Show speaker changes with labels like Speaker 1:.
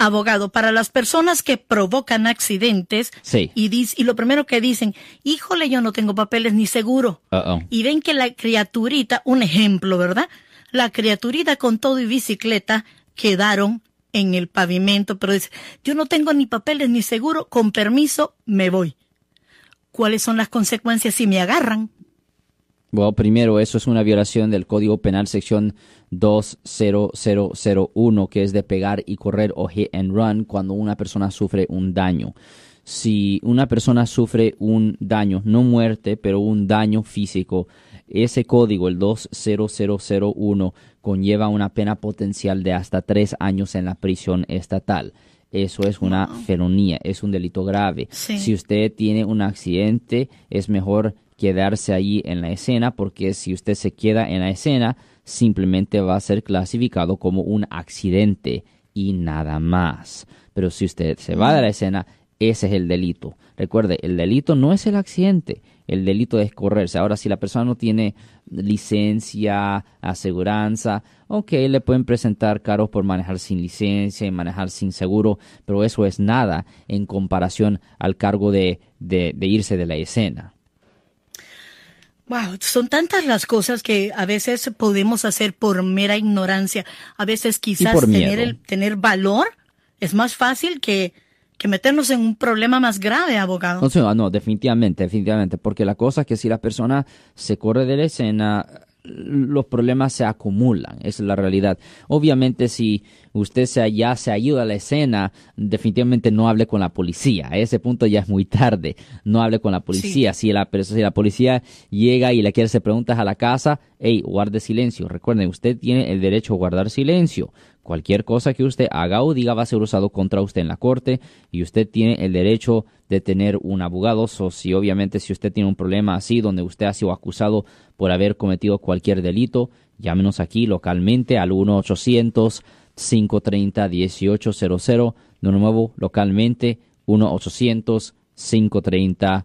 Speaker 1: Abogado, para las personas que provocan accidentes
Speaker 2: Sí.
Speaker 1: y, dis- y lo primero que dicen, híjole, yo no tengo papeles ni seguro. Y ven que la criaturita, un ejemplo, ¿verdad? La criaturita con todo y bicicleta quedaron en el pavimento, pero dice, yo no tengo ni papeles ni seguro, con permiso, me voy. ¿Cuáles son las consecuencias si me agarran?
Speaker 2: Bueno, primero, eso es una violación del Código Penal sección 20001, que es de pegar y correr o hit and run cuando una persona sufre un daño. Si una persona sufre un daño, no muerte, pero un daño físico, ese código, el 20001, conlleva una pena potencial de hasta tres años en la prisión estatal. Eso es una felonía, es un delito grave.
Speaker 1: Sí.
Speaker 2: Si usted tiene un accidente, es mejor quedarse allí en la escena porque si usted se queda en la escena, simplemente va a ser clasificado como un accidente y nada más. Pero si usted se va de la escena, ese es el delito. Recuerde, el delito no es el accidente, el delito es correrse. Ahora, si la persona no tiene licencia, aseguranza, ok, le pueden presentar cargos por manejar sin licencia y manejar sin seguro, pero eso es nada en comparación al cargo de, de, de irse de la escena.
Speaker 1: Wow, son tantas las cosas que a veces podemos hacer por mera ignorancia. A veces quizás tener, el, tener valor es más fácil que, que meternos en un problema más grave, abogado.
Speaker 2: No, no, definitivamente, definitivamente, porque la cosa es que si la persona se corre de la escena, los problemas se acumulan, esa es la realidad. Obviamente, si usted se, ya se ayuda a la escena, definitivamente no hable con la policía. A ese punto ya es muy tarde. No hable con la policía. Si, la, si la policía llega y le quiere hacer preguntas a la casa, hey, guarde silencio. Recuerden, usted tiene el derecho a guardar silencio. Cualquier cosa que usted haga o diga va a ser usado contra usted en la corte y usted tiene el derecho de tener un abogado. So, si obviamente si usted tiene un problema así donde usted ha sido acusado por haber cometido cualquier delito, llámenos aquí localmente al 1-800-530-1800. De nuevo, localmente 1-800-530-1800.